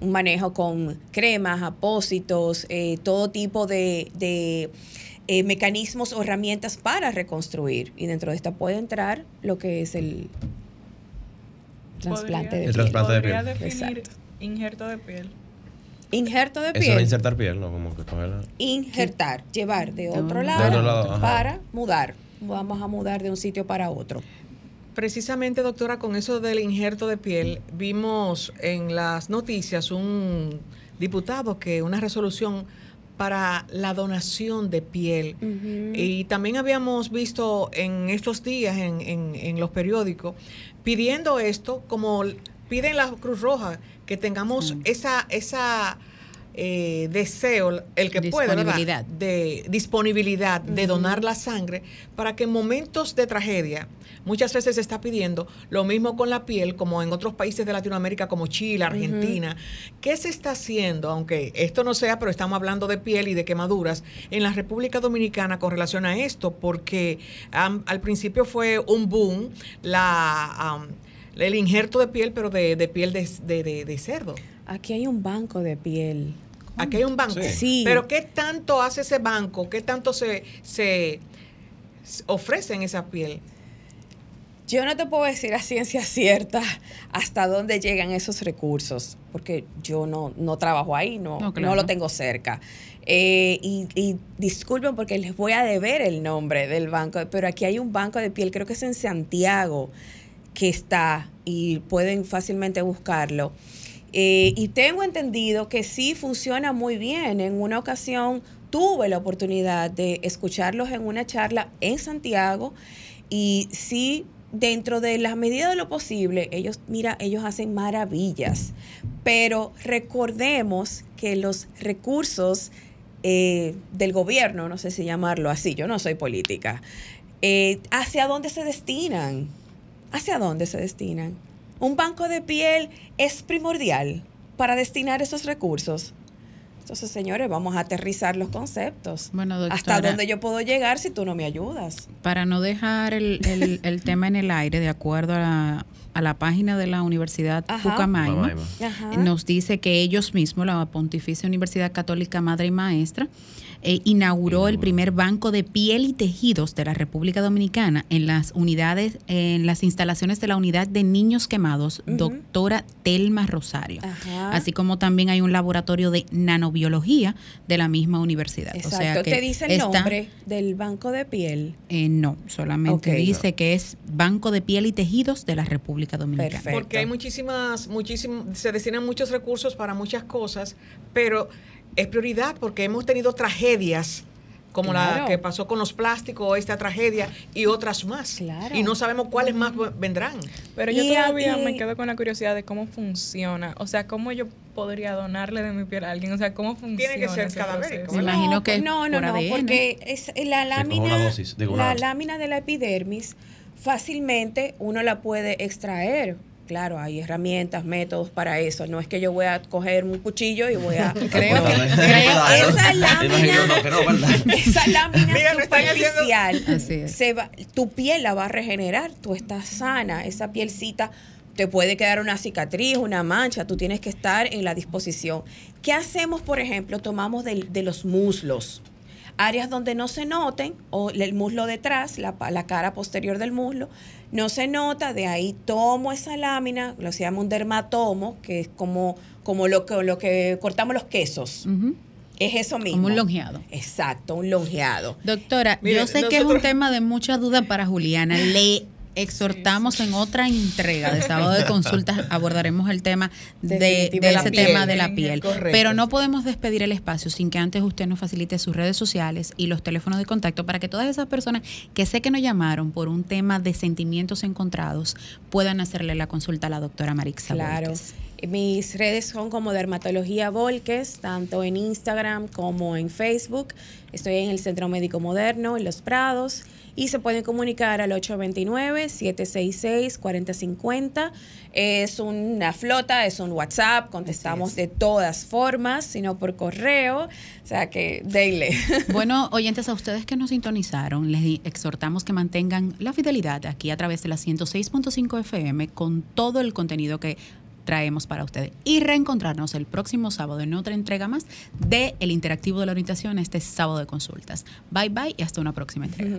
un manejo con cremas, apósitos, eh, todo tipo de, eh, mecanismos o herramientas para reconstruir. Y dentro de esta puede entrar lo que es el trasplante de piel. trasplante de piel. Definir injerto de piel. Injerto de piel. Eso es insertar piel, ¿no? Como que Injertar, llevar de otro lado, para mudar. Vamos a mudar de un sitio para otro. Precisamente, doctora, con eso del injerto de piel, vimos en las noticias un diputado que una resolución para la donación de piel. Y también habíamos visto en estos días en, en, los periódicos pidiendo esto, como piden la Cruz Roja, que tengamos esa, esa eh, deseo, el que pueda, de disponibilidad de donar la sangre para que en momentos de tragedia, muchas veces se está pidiendo lo mismo con la piel como en otros países de Latinoamérica como Chile, Argentina. ¿Qué se está haciendo, aunque esto no sea, pero estamos hablando de piel y de quemaduras, en la República Dominicana con relación a esto? Porque al principio fue un boom la... el injerto de piel, pero de, piel de, de cerdo. Aquí hay un banco de piel. Aquí hay un banco. Sí. Pero ¿qué tanto hace ese banco? ¿Qué tanto se, se ofrece en esa piel? Yo no te puedo decir a ciencia cierta hasta dónde llegan esos recursos, porque yo no, no trabajo ahí, no, no, lo tengo cerca. Eh, y, disculpen porque les voy a deber el nombre del banco, pero aquí hay un banco de piel, creo que es en Santiago, que está y pueden fácilmente buscarlo. Eh, y tengo entendido que sí funciona muy bien. En una ocasión tuve la oportunidad de escucharlos en una charla en Santiago y sí dentro de las medidas de lo posible, ellos, mira, ellos hacen maravillas, pero recordemos que los recursos eh, del gobierno, no sé si llamarlo así, yo no soy política, eh, ¿hacia dónde se destinan? ¿Hacia dónde se destinan? Un banco de piel es primordial para destinar esos recursos. Entonces, señores, vamos a aterrizar los conceptos. Bueno, ¿Hasta dónde yo puedo llegar si tú no me ayudas? Para no dejar el, el, *laughs* tema en el aire, de acuerdo a la, página de la Universidad Pucamaima, nos dice que ellos mismos, la Pontificia Universidad Católica Madre y Maestra, eh, inauguró el primer banco de piel y tejidos de la República Dominicana en las unidades, en las instalaciones de la unidad de niños quemados, doctora Telma Rosario. Así como también hay un laboratorio de nanobiología de la misma universidad. Exacto. ¿Te dice el nombre del banco de piel? Eh, no, solamente dice que es Banco de Piel y Tejidos de la República Dominicana. Porque hay muchísimas, muchísimas, se destinan muchos recursos para muchas cosas, pero es prioridad porque hemos tenido tragedias como la que pasó con los plásticos, esta tragedia y otras más. Y no sabemos cuáles más vendrán. Pero yo todavía me quedo con la curiosidad de cómo funciona. O sea, cómo yo podría donarle de mi piel a alguien. O sea, cómo funciona. Tiene que ser cadavérico. Me imagino que. No, no, no, porque es la lámina, la lámina de la epidermis fácilmente uno la puede extraer Claro, hay herramientas, métodos para eso. No es que yo voy a coger un cuchillo y voy a. *laughs* *laughs* creo que, *laughs* esa lámina, esa lámina superficial, se va, tu piel la va a regenerar. Tú estás sana. Esa pielcita te puede quedar una cicatriz, una mancha. Tú tienes que estar en la disposición. ¿Qué hacemos, por ejemplo? Tomamos de, de los muslos áreas donde no se noten, o el muslo detrás, la, la, cara posterior del muslo, no se nota, de ahí tomo esa lámina, lo se llama un dermatomo, que es como, como lo, que, lo que cortamos los quesos. Es eso mismo. Como un longeado. Exacto, un longeado. Doctora, yo sé que es un tema de mucha duda para Juliana. Le exhortamos en otra entrega de sábado de consultas *laughs* abordaremos el tema de, ese tema de la piel. Pero no podemos despedir el espacio sin que antes usted nos facilite sus redes sociales y los teléfonos de contacto para que todas esas personas que sé que nos llamaron por un tema de sentimientos encontrados puedan hacerle la consulta a la doctora Marixa. Claro. Mis redes son como Dermatología Volques, tanto en Instagram como en Facebook. Estoy en el Centro Médico Moderno, en Los Prados y se pueden comunicar al 829-766-4050. Es una flota, es un WhatsApp, contestamos de todas formas, sino por correo, o sea que daily. *laughs* Bueno, oyentes, a ustedes que nos sintonizaron, les exhortamos que mantengan la fidelidad aquí a través de la 106.5 FM con todo el contenido que traemos para ustedes. Y reencontrarnos el próximo sábado en otra entrega más de El Interactivo de la Orientación, este sábado de consultas. Bye bye y hasta una próxima entrega.